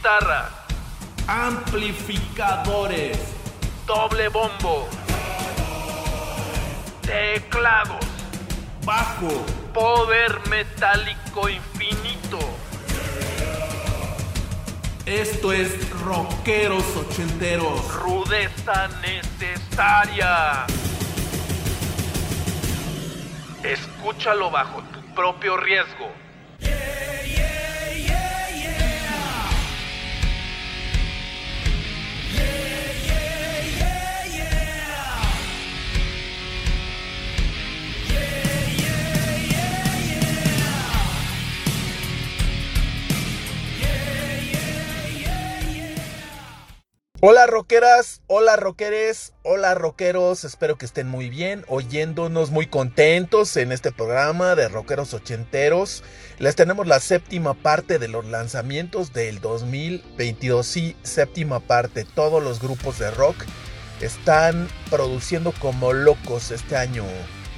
guitarra, amplificadores, doble bombo, teclados, bajo, poder metálico infinito. Esto es Rockeros Ochenteros. Rudeza necesaria. Escúchalo bajo tu propio riesgo. Hola rockeras, hola rockeres, hola rockeros, espero que estén muy bien, oyéndonos muy contentos en este programa de rockeros ochenteros. Les tenemos la séptima parte de los lanzamientos del 2022, sí, séptima parte. Todos los grupos de rock están produciendo como locos este año.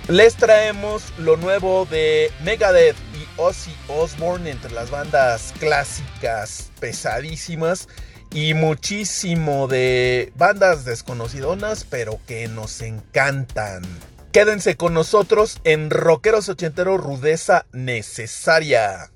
Les traemos lo nuevo de Megadeth y Ozzy Osbourne entre las bandas clásicas pesadísimas y muchísimo de bandas desconocidonas, pero que nos encantan. Quédense con nosotros en Rockeros Ochenteros Rudeza Necesaria.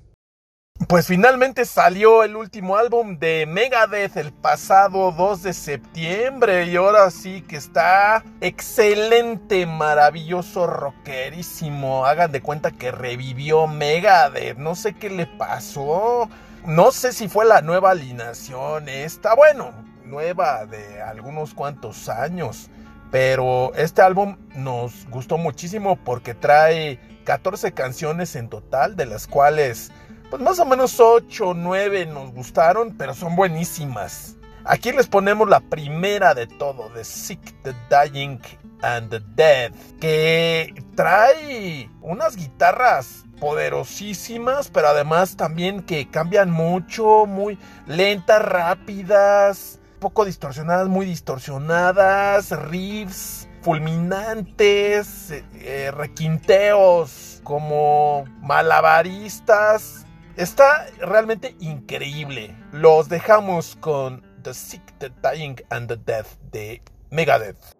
Pues finalmente salió el último álbum de Megadeth el pasado 2 de septiembre y ahora sí que está excelente, maravilloso, rockerísimo. Hagan de cuenta que revivió Megadeth, no sé qué le pasó. No sé si fue la nueva alineación esta, bueno, nueva de algunos cuantos años. Pero este álbum nos gustó muchísimo porque trae 14 canciones en total, de las cuales pues más o menos 8 o 9 nos gustaron, pero son buenísimas. Aquí les ponemos la primera de todo, The Sick, The Dying and the Dead, que trae unas guitarras poderosísimas, pero además también que cambian mucho, muy lentas, rápidas, poco distorsionadas, muy distorsionadas, riffs fulminantes, eh, requinteos como malabaristas. Está realmente increíble. Los dejamos con The Sick, The Dying and the Death de Megadeth.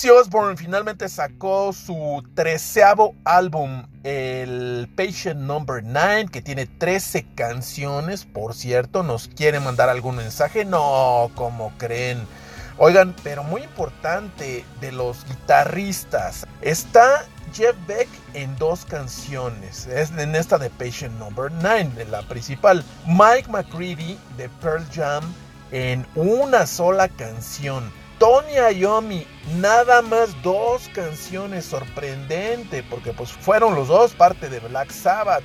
Ozzy Osbourne finalmente sacó su treceavo álbum, el Patient Number 9, que tiene 13 canciones, por cierto. ¿Nos quiere mandar algún mensaje? No, como creen. Oigan, pero muy importante de los guitarristas. Está Jeff Beck en dos canciones. Es en esta de Patient Number 9, en la principal. Mike McCready de Pearl Jam en una sola canción. Tony Iommi, nada más dos canciones, sorprendente, porque pues fueron los dos parte de Black Sabbath.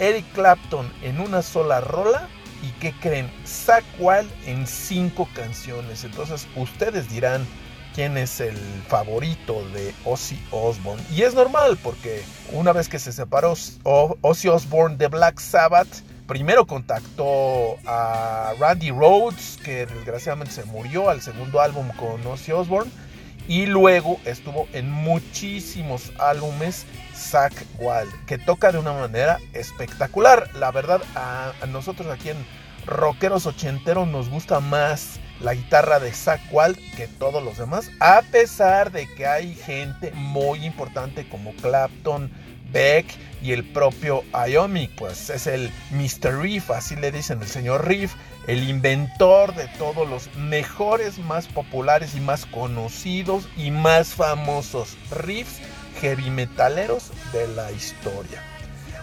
Eric Clapton en una sola rola y ¿qué creen? Zach Wild en cinco canciones. Entonces ustedes dirán quién es el favorito de Ozzy Osbourne. Y es normal porque una vez que se separó Ozzy Osbourne de Black Sabbath, primero contactó a Randy Rhodes, que desgraciadamente se murió al segundo álbum con Ozzy Osbourne, y luego estuvo en muchísimos álbumes Zach Wild, que toca de una manera espectacular. La verdad, a, nosotros aquí en Rockeros Ochenteros nos gusta más la guitarra de Zach Wild que todos los demás, a pesar de que hay gente muy importante como Clapton, Beck y el propio Iomi, pues es el Mr. Riff, así le dicen el señor Riff, el inventor de todos los mejores, más populares y más conocidos y más famosos riffs heavy metaleros de la historia.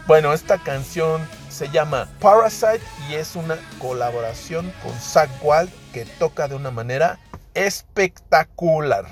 Bueno, esta canción se llama Parasite y es una colaboración con Zach Wild que toca de una manera espectacular.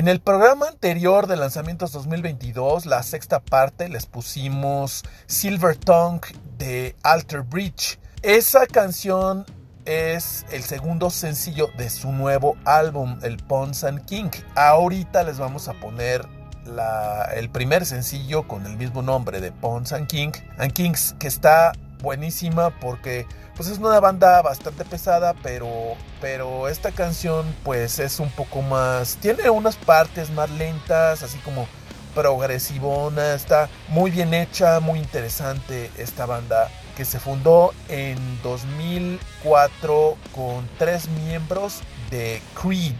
En el programa anterior de lanzamientos 2022, la sexta parte, les pusimos Silver Tongue de Alter Bridge. Esa canción es el segundo sencillo de su nuevo álbum, el Pons and King. Ahorita les vamos a poner el primer sencillo con el mismo nombre de Pons and King, and Kings, que está buenísima porque pues es una banda bastante pesada, pero, pero esta canción pues es un poco más, tiene unas partes más lentas, así como progresivona, está muy bien hecha, muy interesante esta banda que se fundó en 2004 con tres miembros de Creed.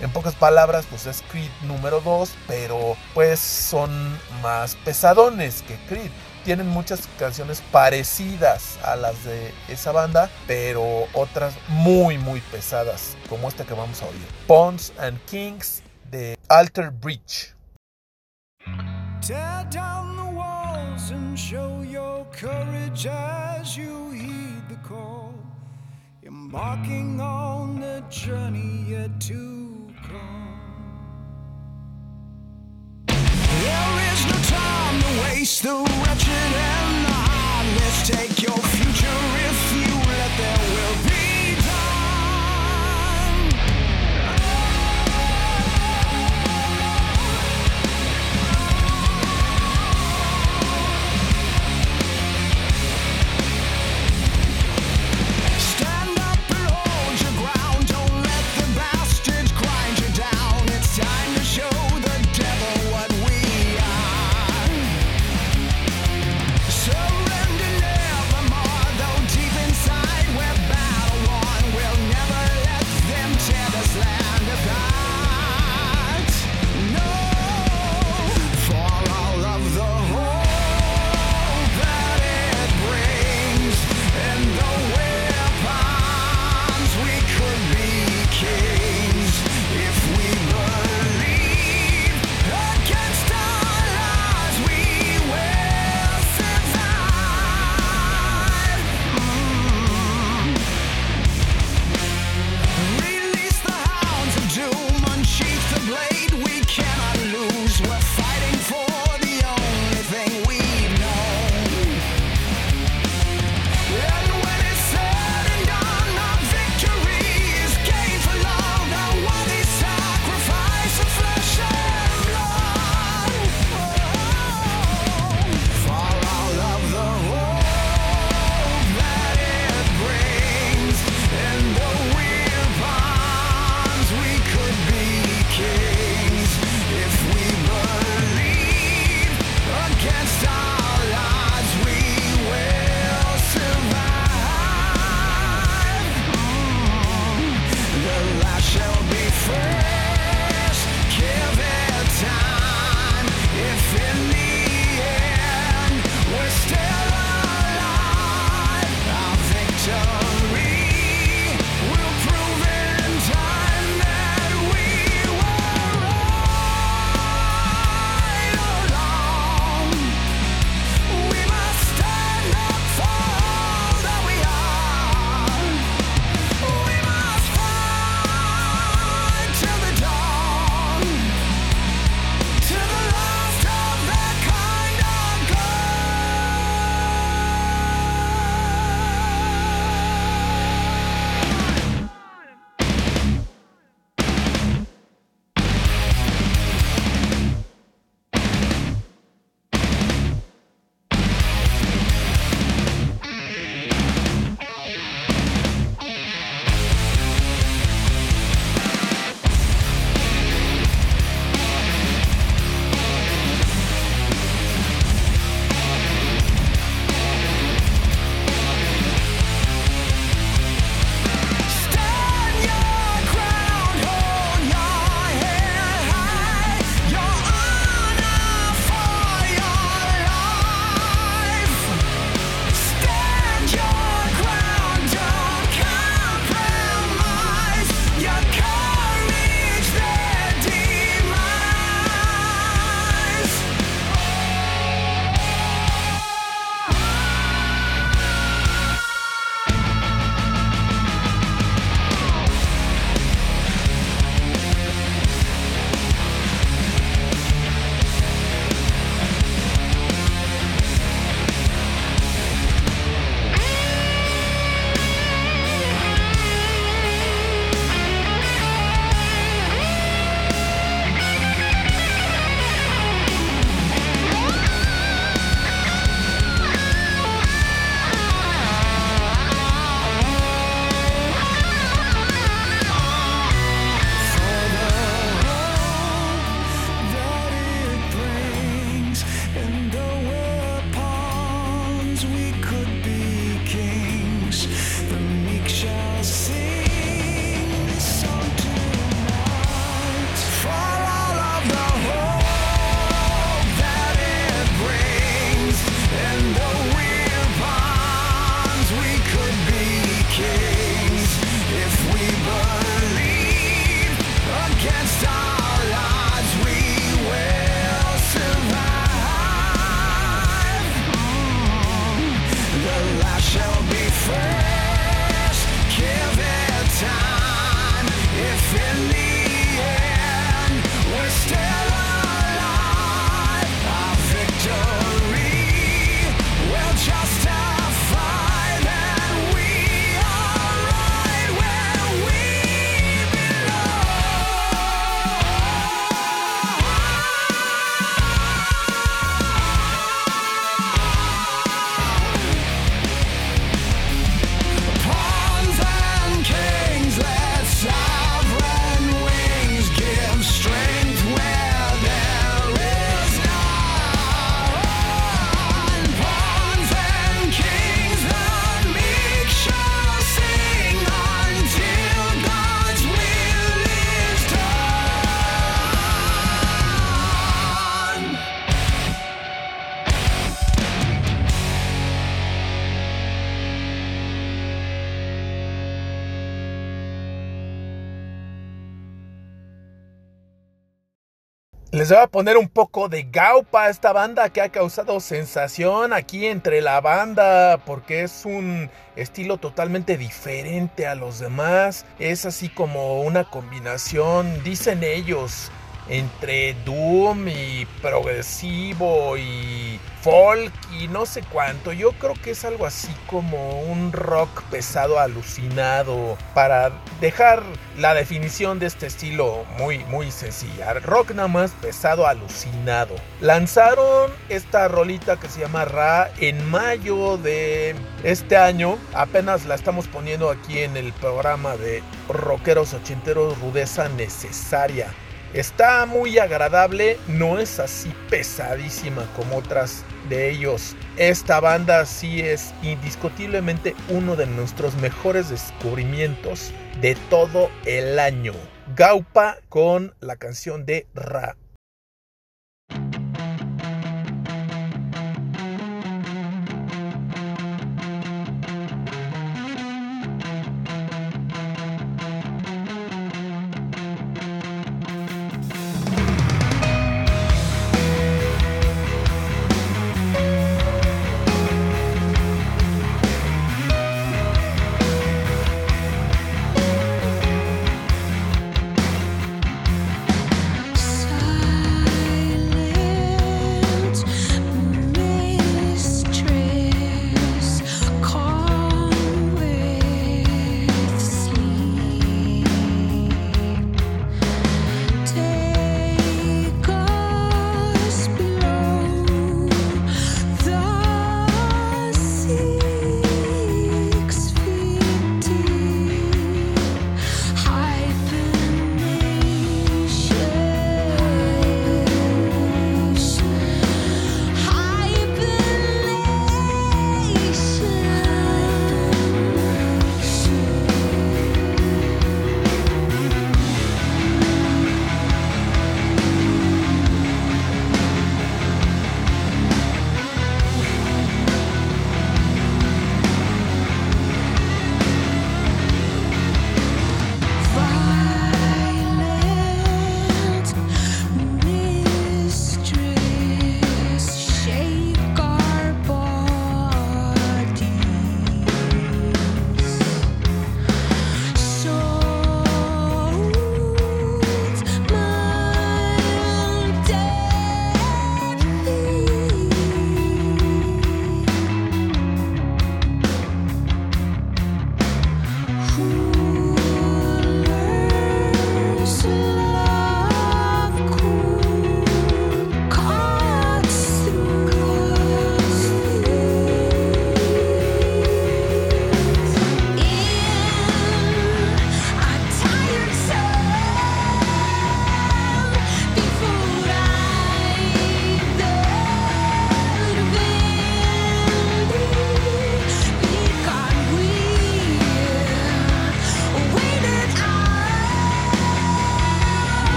En pocas palabras, pues es Creed número 2, pero pues son más pesadones que Creed. Tienen muchas canciones parecidas a las de esa banda, pero otras muy muy pesadas, como esta que vamos a oír. Pawns and Kings de Alter Bridge. Tear down the walls and show your courage as you heed the call. Embarking on the journey yet to come. Take your future if you let there will be. Les voy a poner un poco de Gaupa, esta banda que ha causado sensación aquí entre la banda porque es un estilo totalmente diferente a los demás. Es así como una combinación, dicen ellos, entre Doom y progresivo y folk y no sé cuánto. Yo creo que es algo así como un rock pesado alucinado para dejar la definición de este estilo muy muy sencilla. Rock nada más pesado alucinado. Lanzaron esta rolita que se llama Ra en mayo de este año. Apenas la estamos poniendo aquí en el programa de Rockeros Ochenteros Rudeza Necesaria. Está muy agradable, no es así pesadísima como otras de ellos. Esta banda sí es indiscutiblemente uno de nuestros mejores descubrimientos de todo el año. Gaupa con la canción de Ra.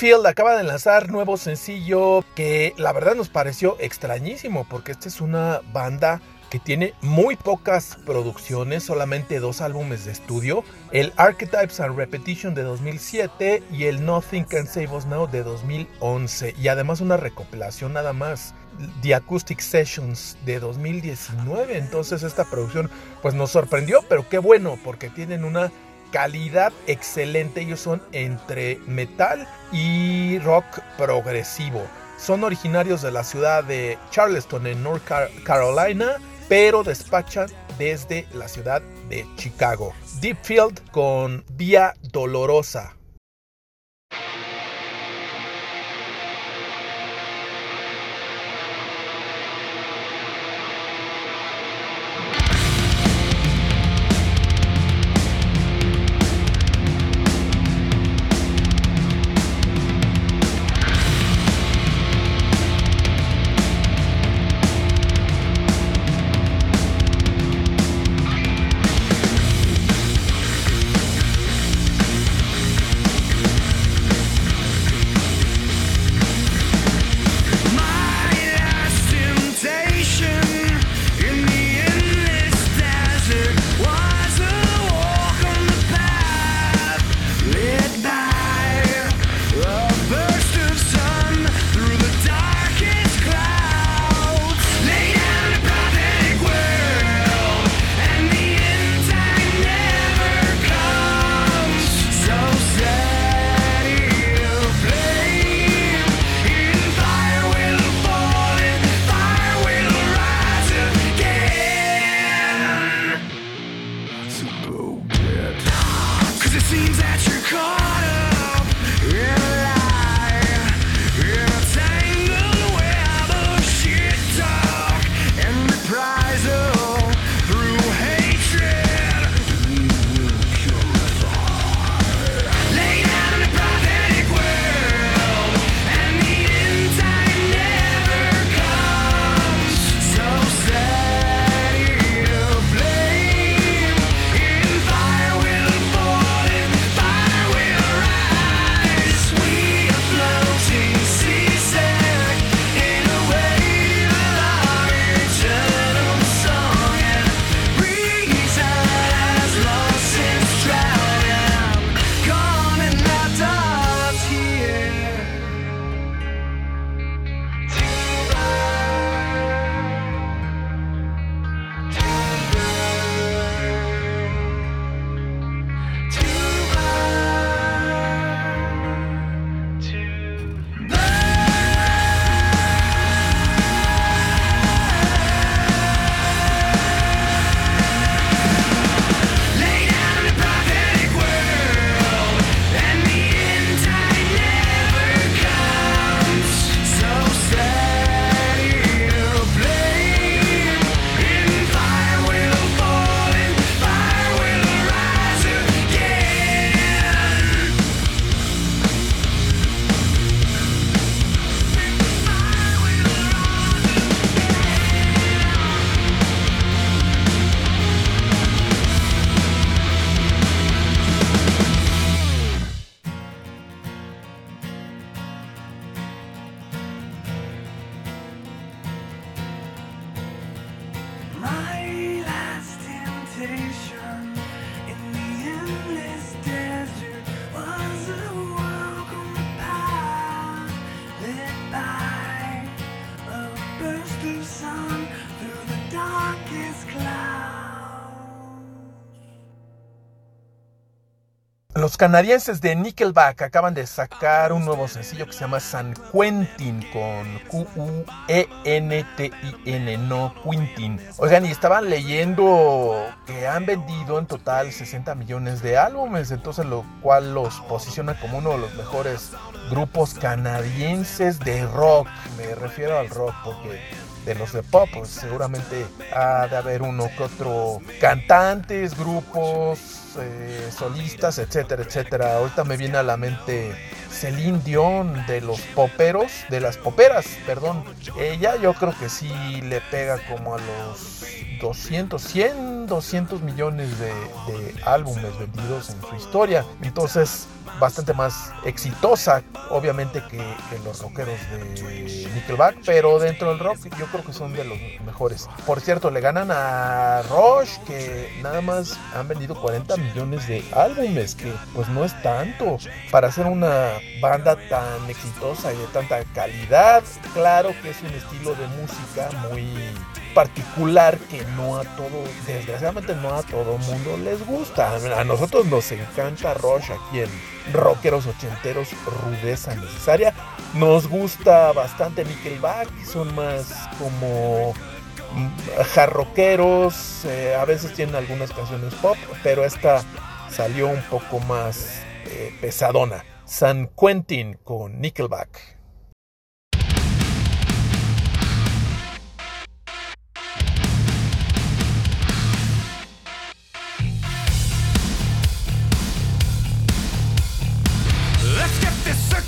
Field acaba de lanzar nuevo sencillo que la verdad nos pareció extrañísimo porque esta es una banda que tiene muy pocas producciones, solamente dos álbumes de estudio, el Archetypes and Repetition de 2007 y el Nothing Can Save Us Now de 2011 y además una recopilación nada más, The Acoustic Sessions de 2019, entonces esta producción pues nos sorprendió, pero qué bueno porque tienen una calidad excelente, ellos son entre metal y rock progresivo. Son originarios de la ciudad de Charleston en North Carolina pero despachan desde la ciudad de Chicago. Deep Field con Vía Dolorosa. Canadienses de Nickelback acaban de sacar un nuevo sencillo que se llama San Quentin con Q-U-E-N-T-I-N, no Quentin. Oigan, y estaban leyendo que han vendido en total 60 millones de álbumes, entonces lo cual los posiciona como uno de los mejores grupos canadienses de rock. Me refiero al rock porque de los de pop, pues seguramente ha de haber uno que otro cantantes, grupos, eh, solistas, etcétera, etcétera. Ahorita me viene a la mente Celine Dion de los poperos, de las poperas, perdón. Ella yo creo que sí le pega como a los 200, 100, 200 millones de, álbumes vendidos en su historia. Entonces, bastante más exitosa, obviamente, que, los rockeros de Nickelback, pero dentro del rock yo creo que son de los mejores. Por cierto, le ganan a Rush, que nada más han vendido 40 millones de álbumes, que pues no es tanto para ser una banda tan exitosa y de tanta calidad. Claro que es un estilo de música muy particular que no a todo, desgraciadamente no a todo mundo les gusta. A nosotros nos encanta Rush aquí en Rockeros Ochenteros, rudeza necesaria. Nos gusta bastante Nickelback, son más como mm, jarroqueros, eh, a veces tienen algunas canciones pop, pero esta salió un poco más eh, pesadona. San Quentin con Nickelback.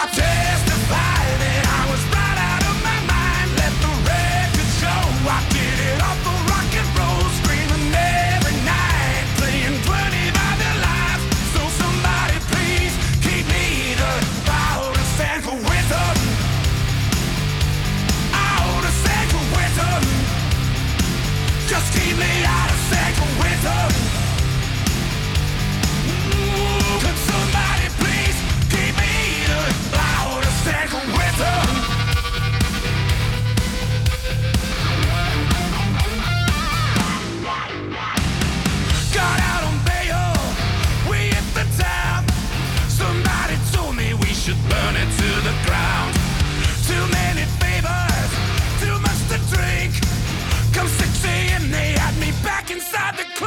I take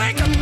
like a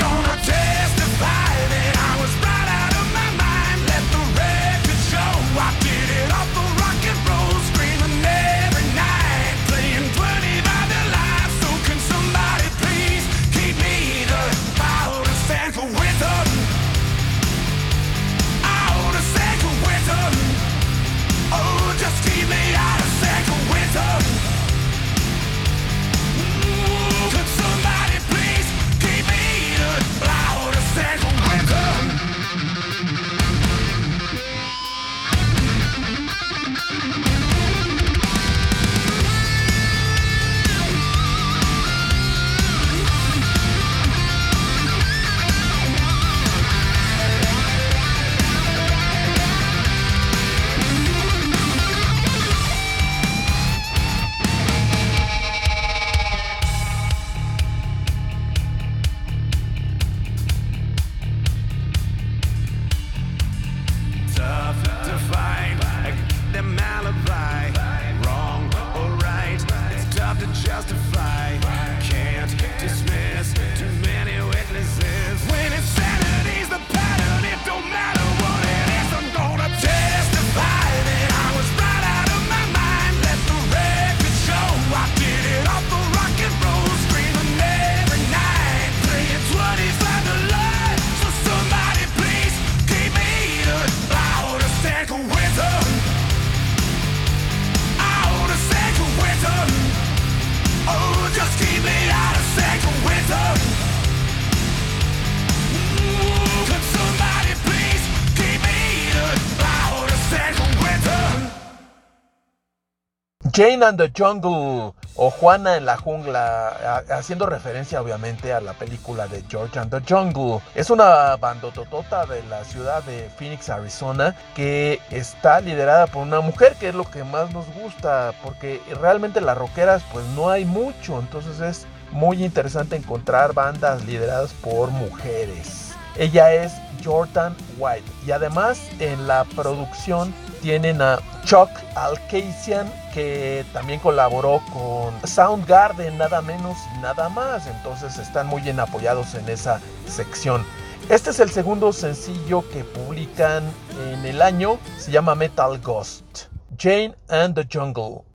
Jane and the Jungle o Juana en la jungla, haciendo referencia obviamente a la película de George and the Jungle. Es una bandototota de la ciudad de Phoenix, Arizona, que está liderada por una mujer, que es lo que más nos gusta, porque realmente las rockeras pues no hay mucho, entonces es muy interesante encontrar bandas lideradas por mujeres. Ella es Jordan White y además en la producción tienen a Chuck Alcasian que también colaboró con Soundgarden nada menos y nada más, entonces están muy bien apoyados en esa sección. Este es el segundo sencillo que publican en el año, se llama Metal Ghost, Jane and the Jungle.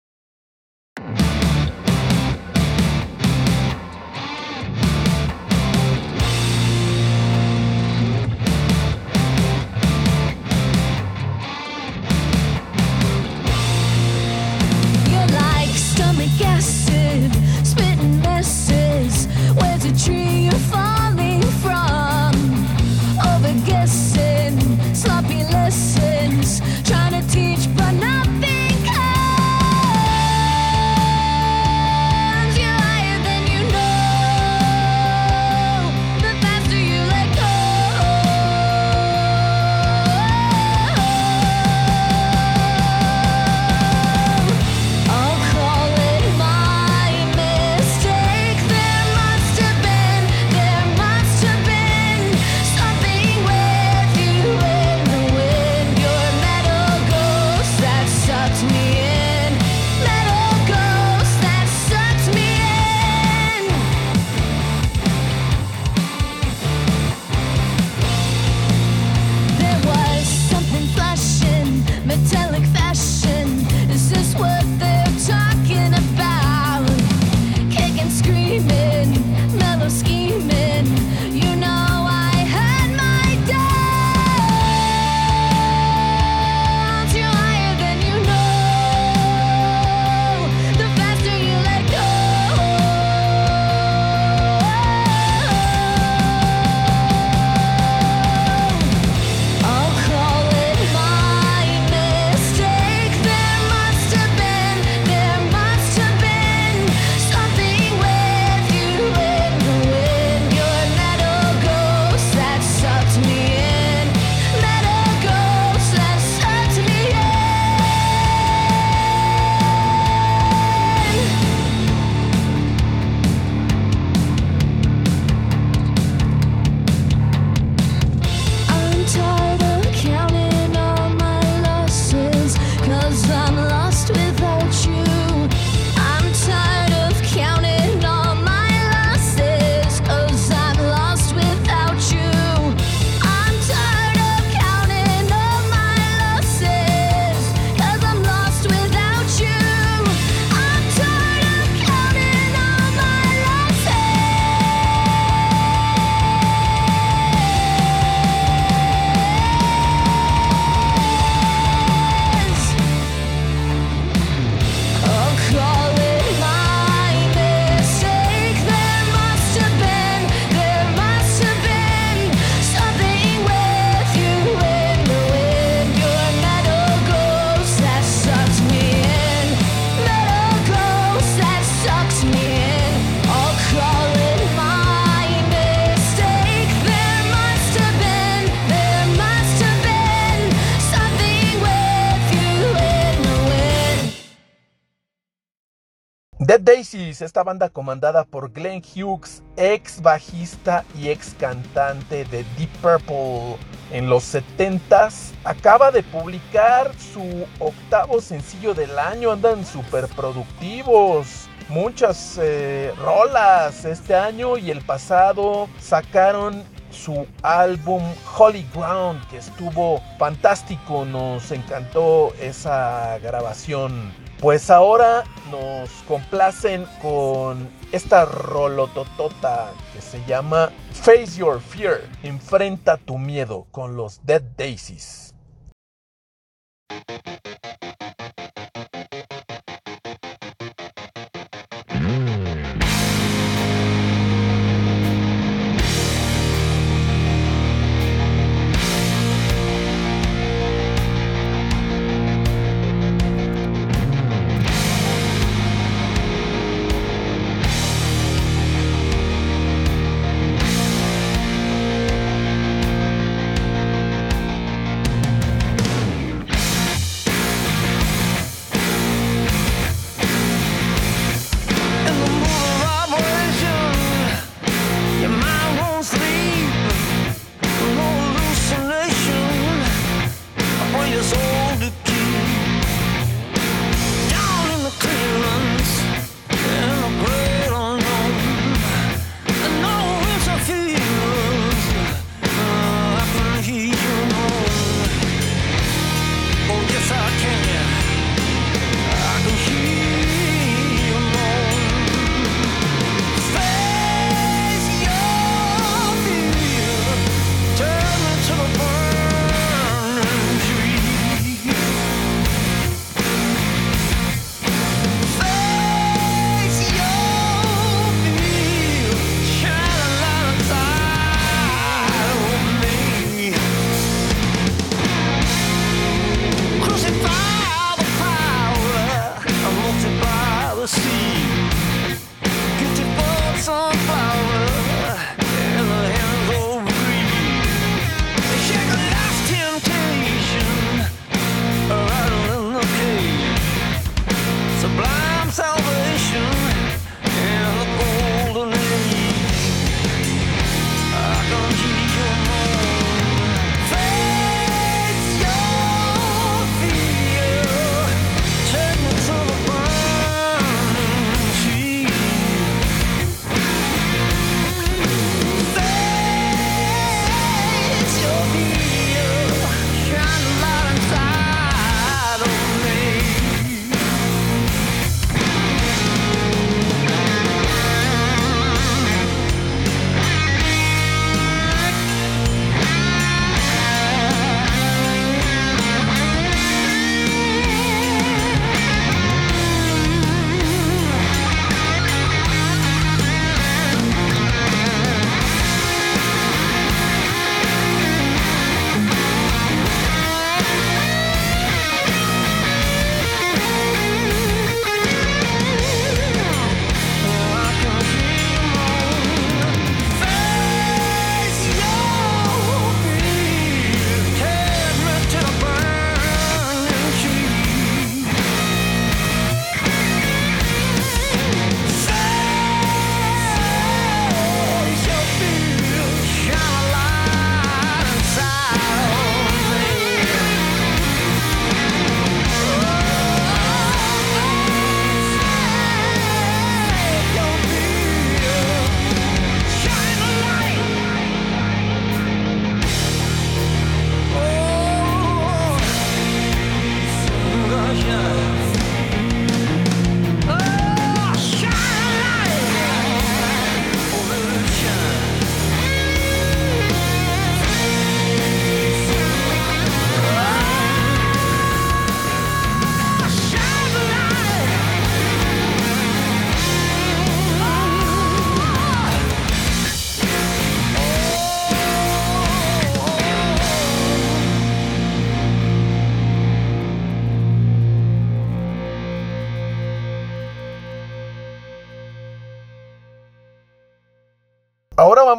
Dead Daisies, esta banda comandada por Glenn Hughes, ex bajista y ex cantante de Deep Purple en los 70s, acaba de publicar su octavo sencillo del año, andan súper productivos. Muchas eh, rolas este año y el pasado sacaron su álbum Holy Ground que estuvo fantástico, nos encantó esa grabación. Pues ahora nos complacen con esta rolototota que se llama Face Your Fear, enfrenta tu miedo con los Dead Daisies.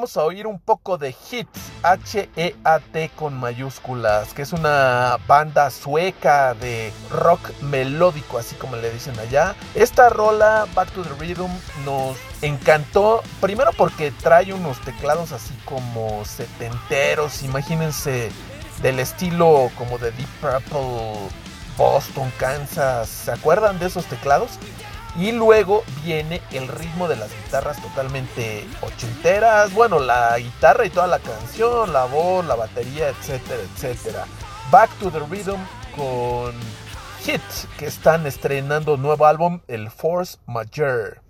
Vamos a oír un poco de Hits, H-E-A-T con mayúsculas, que es una banda sueca de rock melódico, así como le dicen allá. Esta rola, Back to the Rhythm, nos encantó, primero porque trae unos teclados así como setenteros, imagínense del estilo como de Deep Purple, Boston, Kansas, ¿se acuerdan de esos teclados? Y luego viene el ritmo de las guitarras totalmente ochenteras. Bueno, la guitarra y toda la canción, la voz, la batería, etcétera, etcétera. Back to the Rhythm con Hit, que están estrenando nuevo álbum, el Force Majeure.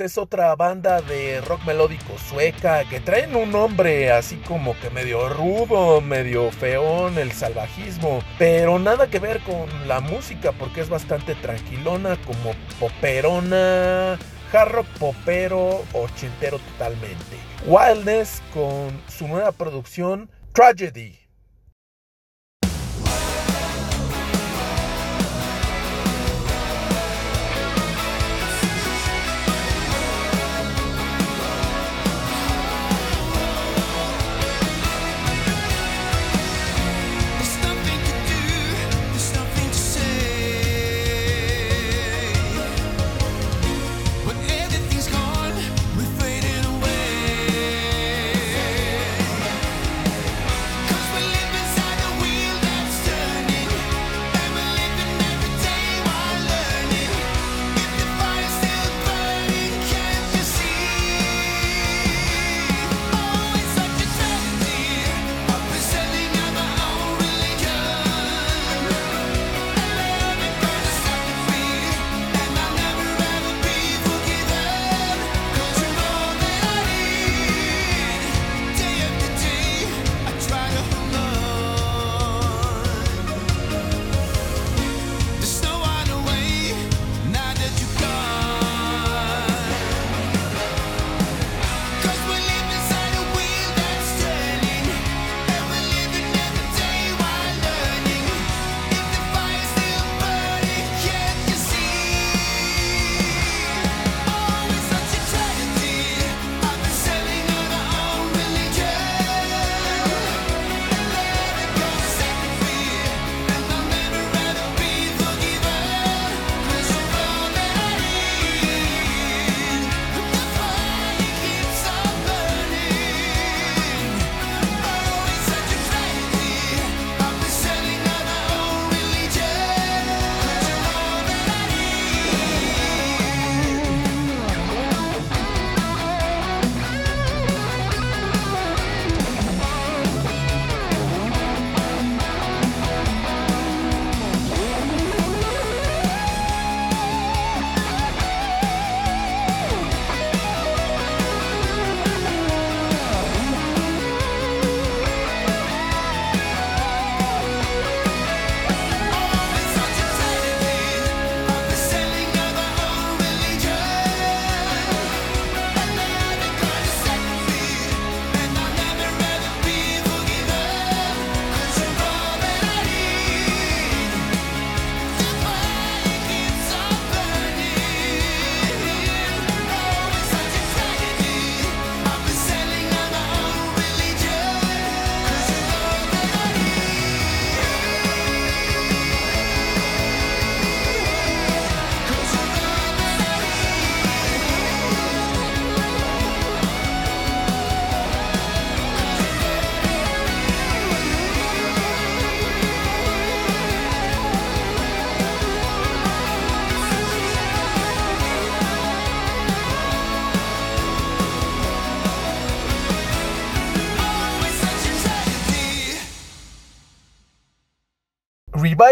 Es otra banda de rock melódico sueca que traen un nombre así como que medio rudo, medio feón, el salvajismo, pero nada que ver con la música porque es bastante tranquilona, como poperona, hard rock popero, ochentero totalmente. Wildness con su nueva producción Tragedy.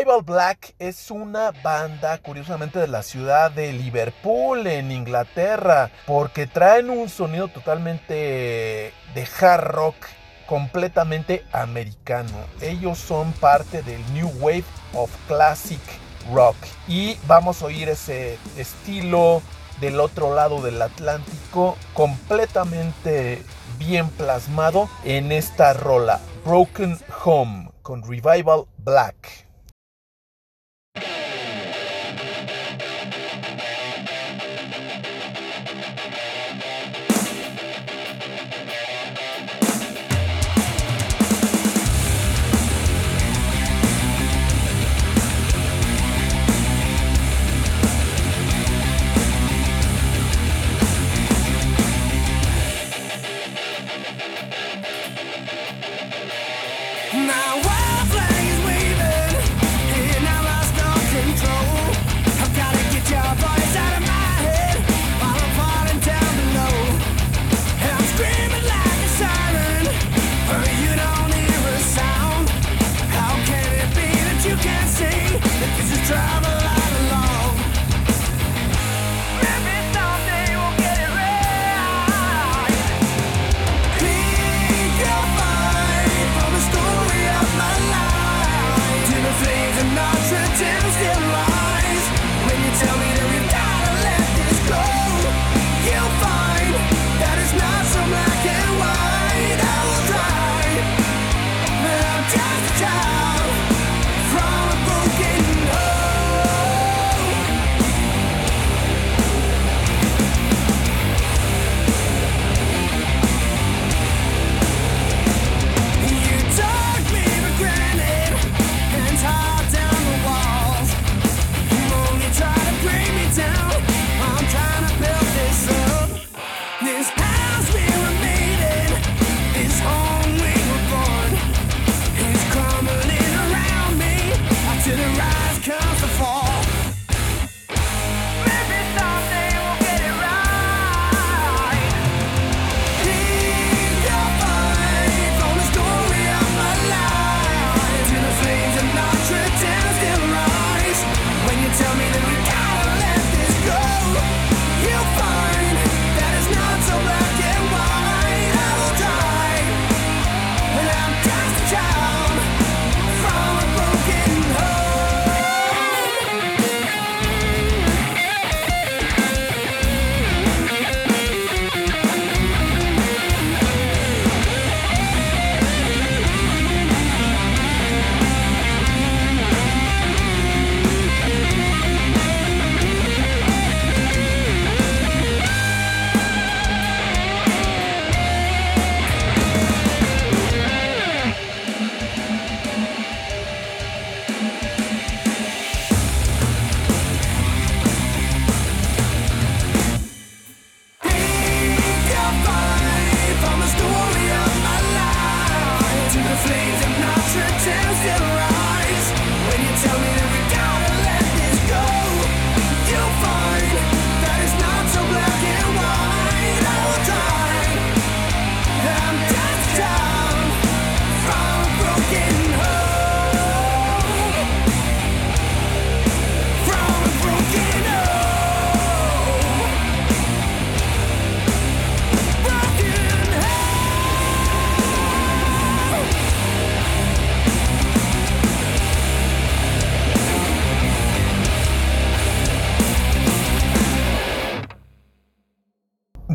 Cannibal Black es una banda, curiosamente, de la ciudad de Liverpool, en Inglaterra, porque traen un sonido totalmente de hard rock completamente americano. Ellos son parte del New Wave of Classic Rock. Y vamos a oír ese estilo del otro lado del Atlántico completamente bien plasmado en esta rola, Broken Home, con Revival Black.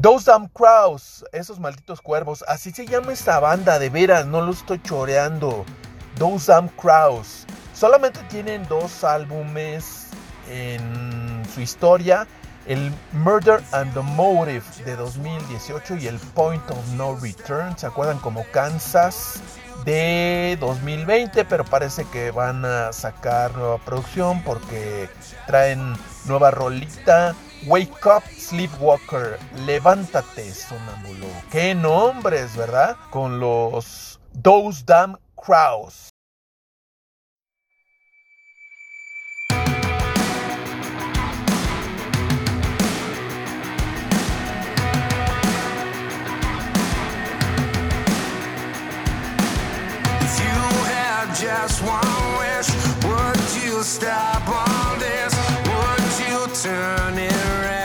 Those Damn Crows, esos malditos cuervos, así se llama esta banda, de veras, no lo estoy choreando. Those Damn Crows. Solamente tienen dos álbumes en su historia, el Murder and the Motive de 2018 y el Point of No Return, ¿se acuerdan como Kansas? de 2020, pero parece que van a sacar nueva producción porque traen nueva rolita. Wake Up Sleepwalker, levántate sonámbulo. Qué nombres, ¿verdad? Con los Those Damn Crows. You stop this? Would you turn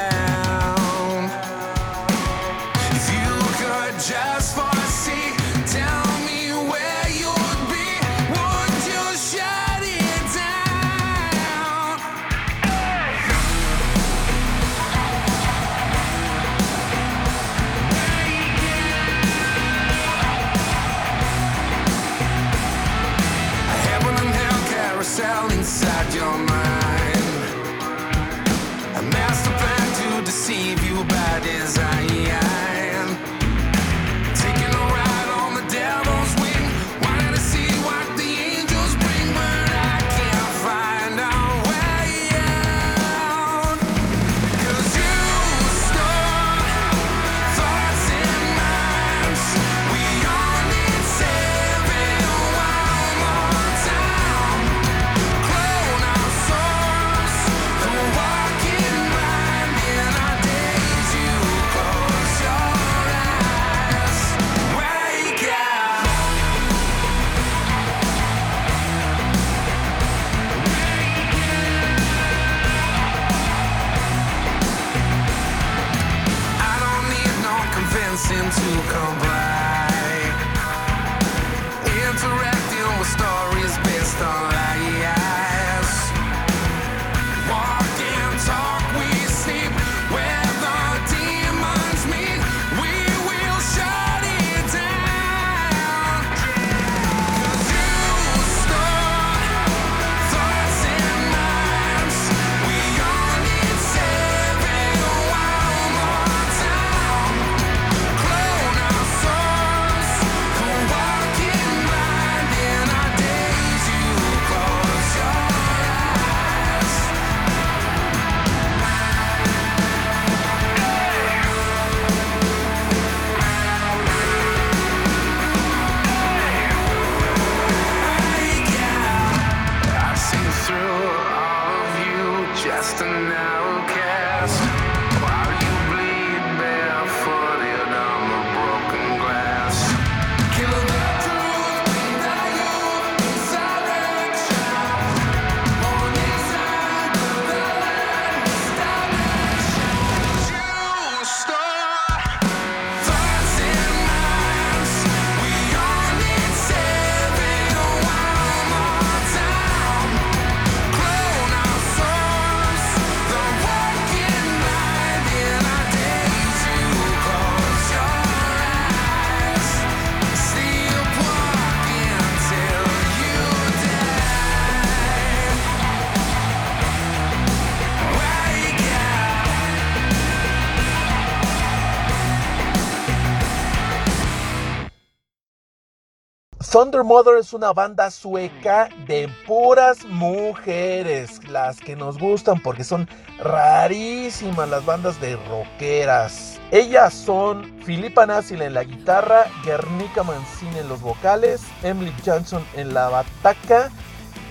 Thunder Mother es una banda sueca de puras mujeres, las que nos gustan porque son rarísimas las bandas de rockeras. Ellas son Philippa Nassil en la guitarra, Guernica Mancini en los vocales, Emily Johnson en la bataca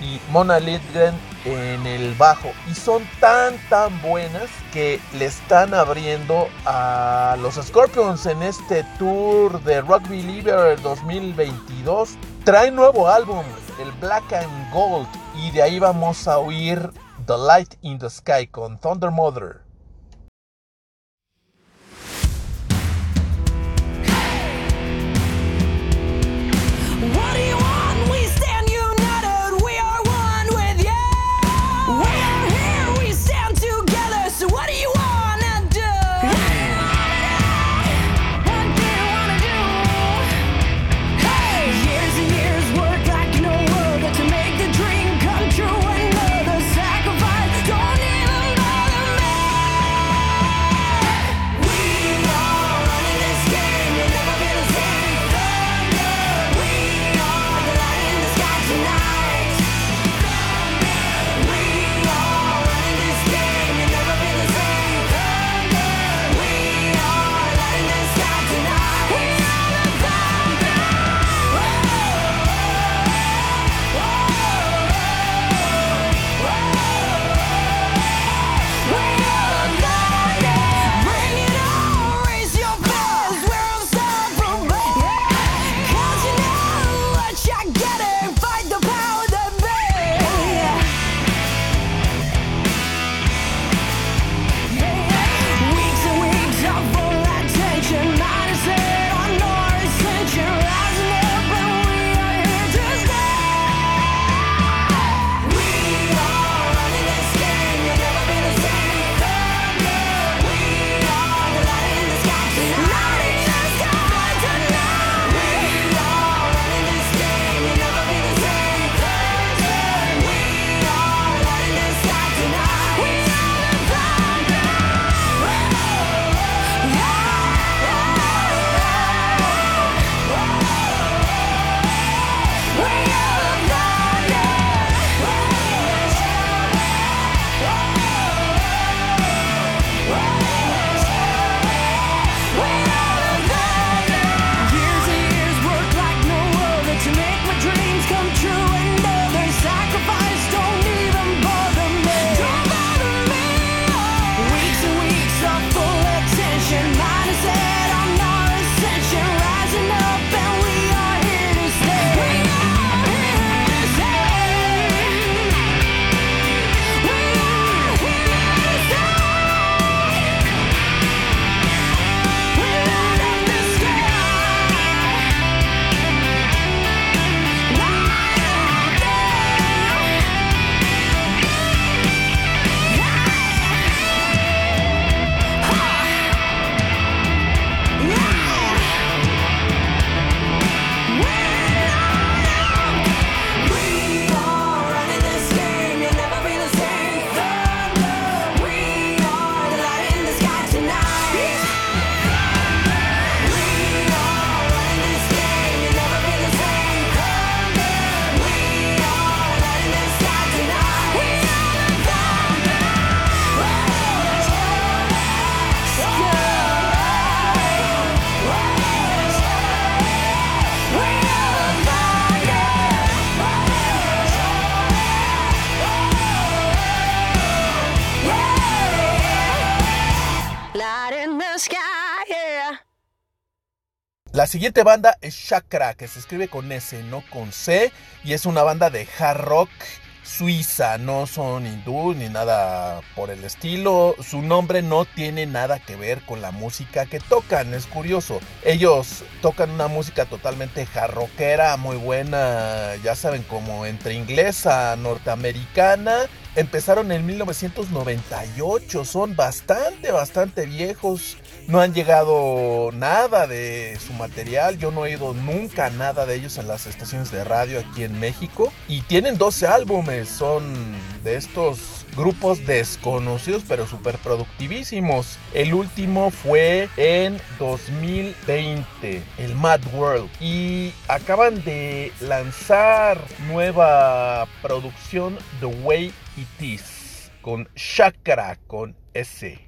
y Mona Lidgren en el bajo. Y son tan tan buenas que le están abriendo a los Scorpions en este tour de Rock Believer 2022. Trae nuevo álbum, el Black and Gold, y de ahí vamos a oír The Light in the Sky con Thunder Mother. Siguiente banda es Chakra, que se escribe con S, no con C, y es una banda de hard rock suiza, no son hindú ni nada por el estilo. Su nombre no tiene nada que ver con la música que tocan, es curioso. Ellos tocan una música totalmente jarroquera, muy buena, ya saben, como entre inglesa, norteamericana. Empezaron en 1998, son bastante, bastante viejos. No han llegado nada de su material. Yo no he oído nunca nada de ellos en las estaciones de radio aquí en México. Y tienen 12 álbumes. Son de estos grupos desconocidos pero súper productivísimos. El último fue en 2020, el Mad World. Y acaban de lanzar nueva producción The Way It Is con Chakra con S.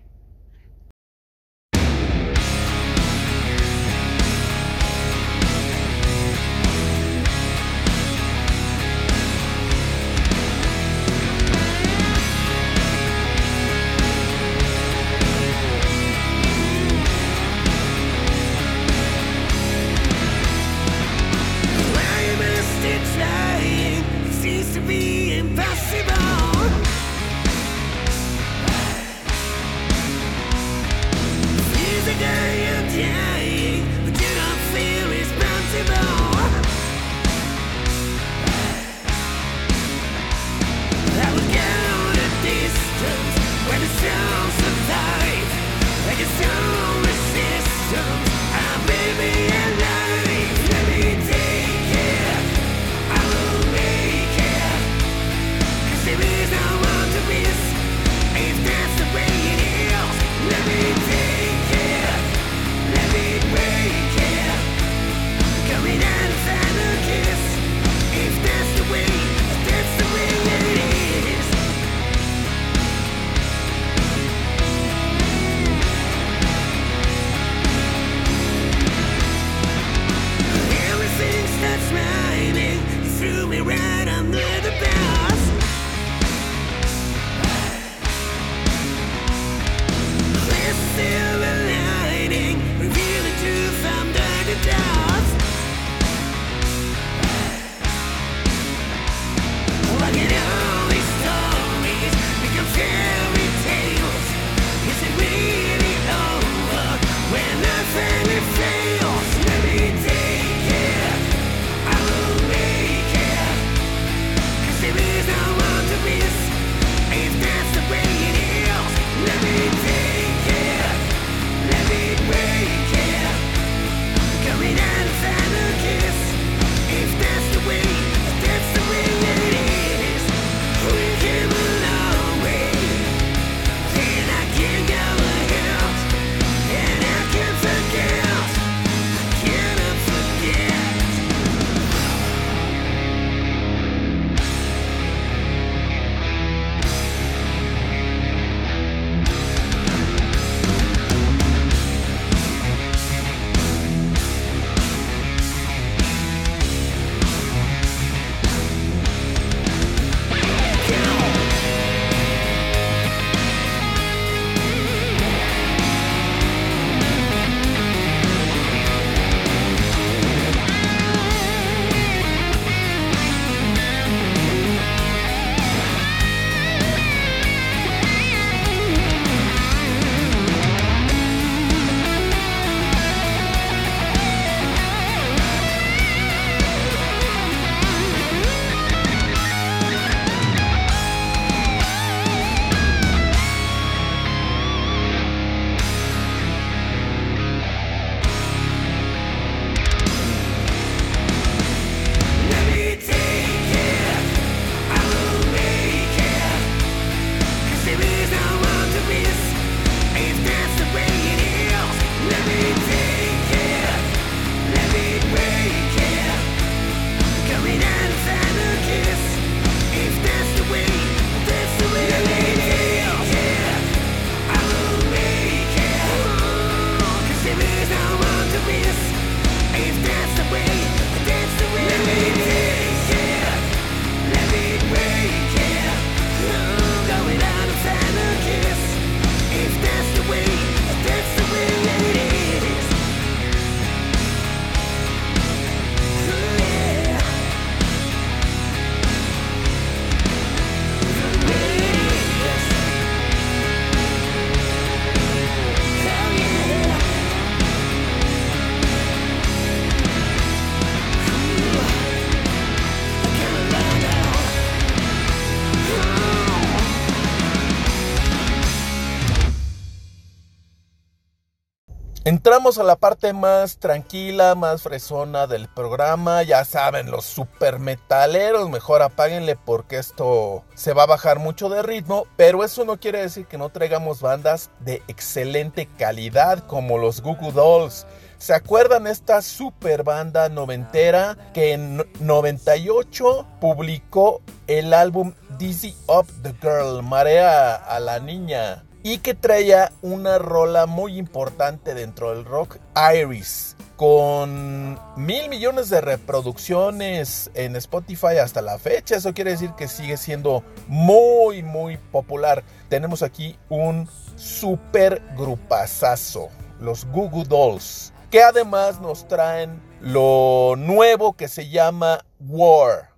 entramos a la parte más tranquila, más fresona del programa. Ya saben, los super metaleros, mejor apáguenle porque esto se va a bajar mucho de ritmo. Pero eso no quiere decir que no traigamos bandas de excelente calidad como los Goo Dolls. ¿Se acuerdan esta super banda noventera que en 98 publicó el álbum Dizzy Up the Girl, Marea a la Niña? y que traía una rola muy importante dentro del rock, Iris, con mil millones de reproducciones en Spotify hasta la fecha. Eso quiere decir que sigue siendo muy, muy popular. Tenemos aquí un super grupazazo, los Goo Goo Dolls, que además nos traen lo nuevo que se llama War.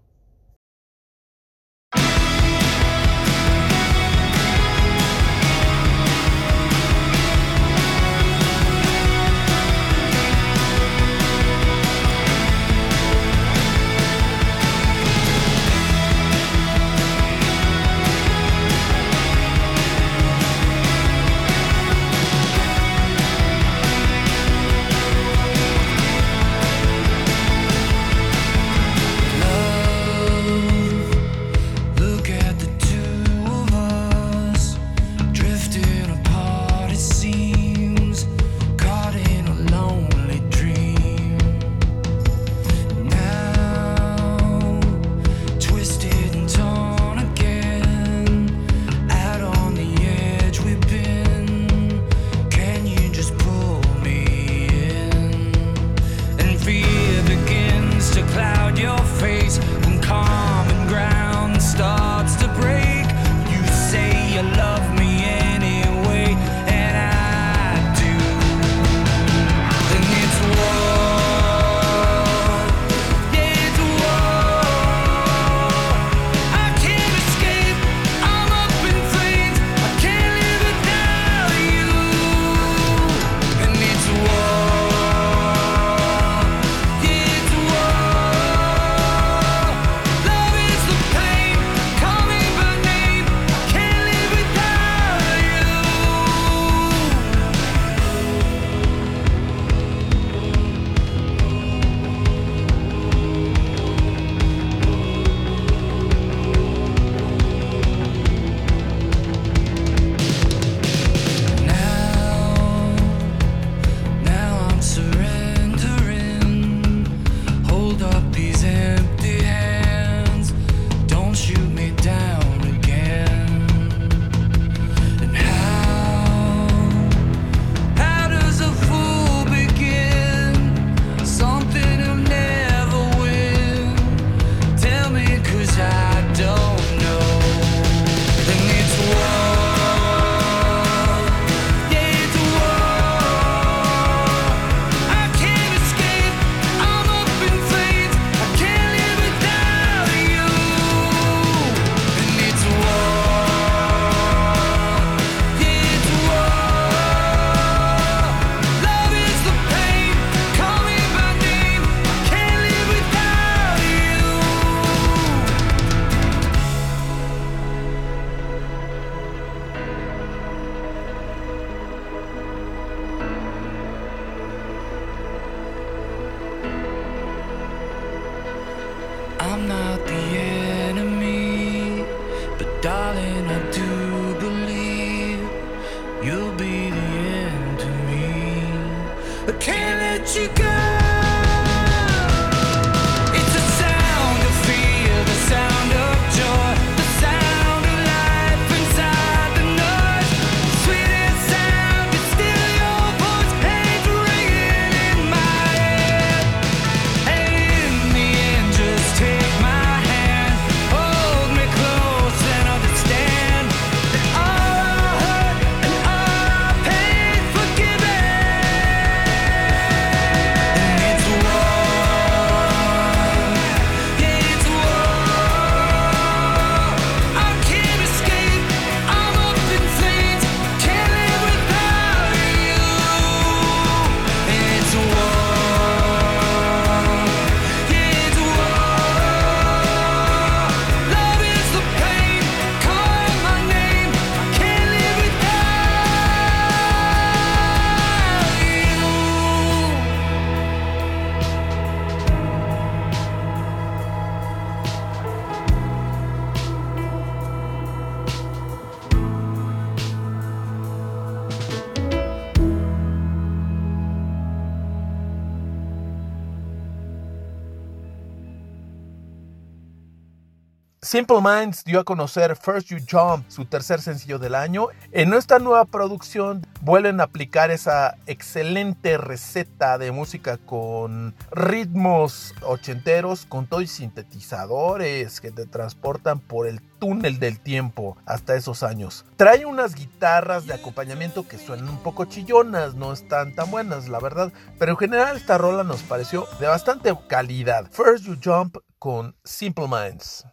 Simple Minds dio a conocer First You Jump, su tercer sencillo del año. En esta nueva producción vuelven a aplicar esa excelente receta de música con ritmos ochenteros, con todo y sintetizadores que te transportan por el túnel del tiempo hasta esos años. Trae unas guitarras de acompañamiento que suenan un poco chillonas, no están tan buenas, la verdad, pero en general esta rola nos pareció de bastante calidad. First You Jump con Simple Minds.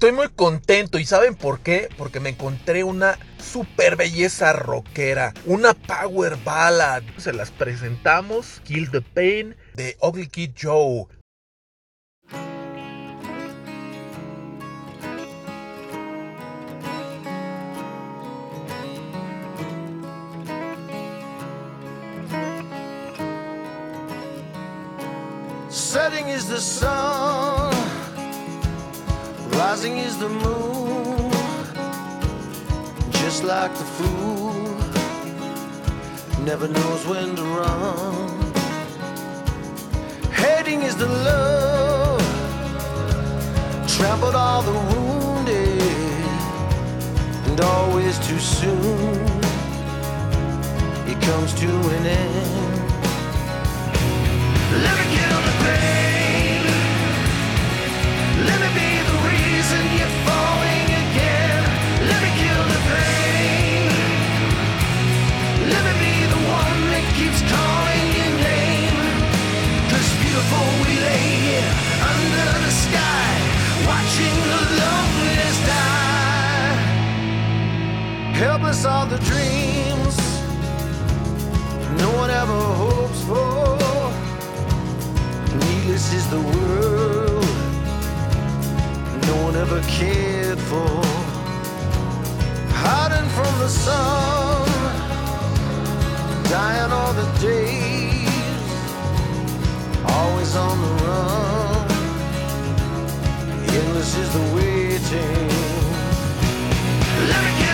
Estoy muy contento y ¿saben por qué? Porque me encontré una super belleza rockera, una power ballad. Se las presentamos, Kill the Pain de Ugly Kid Joe. Setting is the sun, rising is the moon. Just like the fool, never knows when to run. Heading is the love, trampled all the wounded, and always too soon. It comes to an end. Let Helpless are the dreams no one ever hopes for. Needless is the world no one ever cared for. Hiding from the sun, dying all the days, always on the run. Endless is the waiting. Let me kill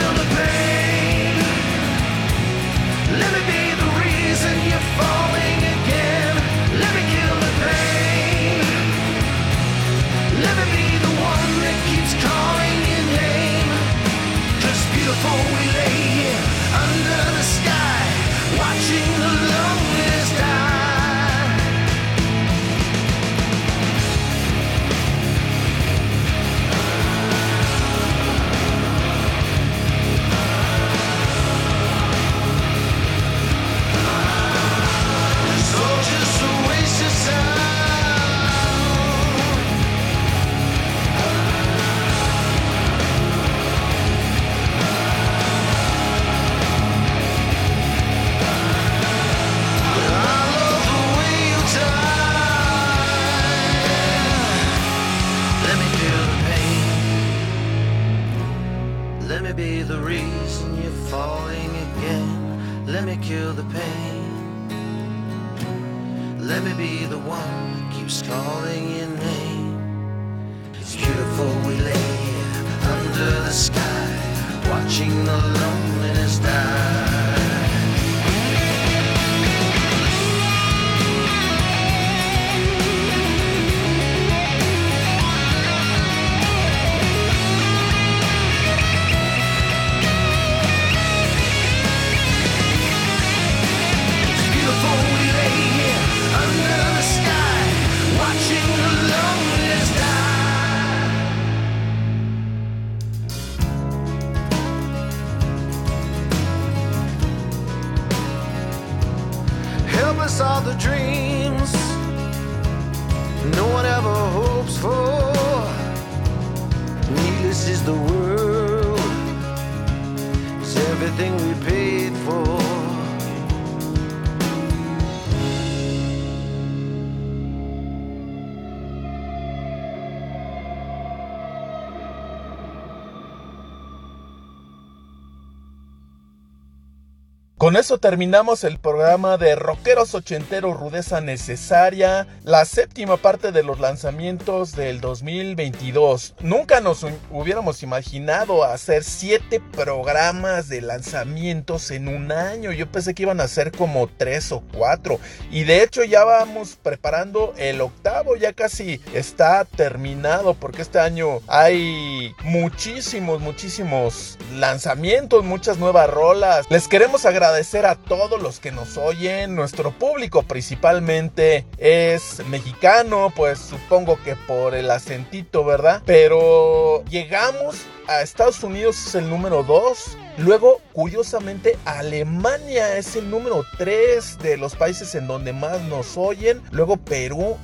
Con eso terminamos el programa de Rockeros Ochenteros Rudeza Necesaria, la séptima parte de los lanzamientos del 2022. Nunca nos hu- hubiéramos imaginado hacer siete programas de lanzamientos en un año. Yo pensé que iban a ser como tres o cuatro. Y de hecho ya vamos preparando el octavo, ya casi está terminado porque este año hay muchísimos, muchísimos lanzamientos, muchas nuevas rolas. Les queremos agradecer a todos los que nos oyen. Nuestro público principalmente es mexicano, pues supongo que por el acentito, ¿verdad? Pero llegamos a Estados Unidos es el número 2. Luego, curiosamente, Alemania es el número 3 de los países en donde más nos oyen. Luego Perú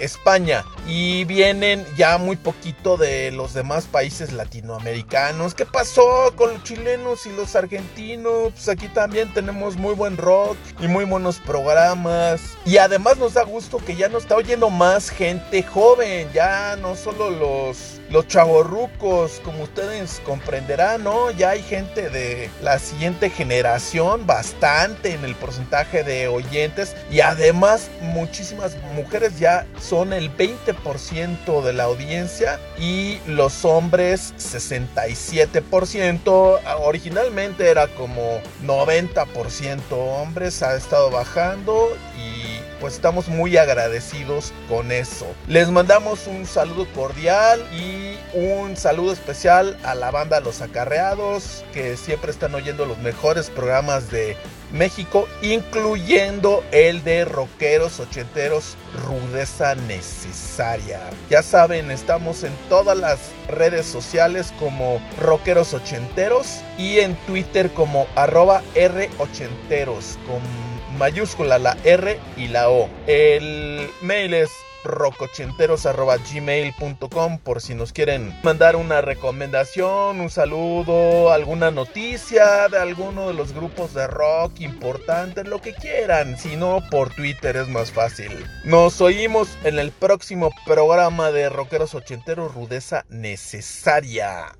España. Y vienen ya muy poquito de los demás países latinoamericanos. ¿Qué pasó con los chilenos y los argentinos? Pues aquí también tenemos muy buen rock y muy buenos programas. Y además nos da gusto que ya nos está oyendo más gente joven, ya no solo los los chavorrucos, como ustedes comprenderán, ¿no? Ya hay gente de la siguiente generación, bastante en el porcentaje de oyentes y además muchísimas mujeres ya son el 20% de la audiencia y los hombres 67%. Originalmente era como 90% hombres, ha estado bajando y pues estamos muy agradecidos con eso. Les mandamos un saludo cordial y un saludo especial a la banda Los Acarreados, que siempre están oyendo los mejores programas de México, incluyendo el de Rockeros Ochenteros Rudeza Necesaria. Ya saben, estamos en todas las redes sociales como Rockeros Ochenteros y en Twitter como arroba R80eros con mayúscula la R y la O. El mail es rocochenteros.gmail.com por si nos quieren mandar una recomendación, un saludo, alguna noticia de alguno de los grupos de rock importantes, lo que quieran. Si no, por Twitter es más fácil. Nos oímos en el próximo programa de Rockeros Ochenteros Rudeza Necesaria.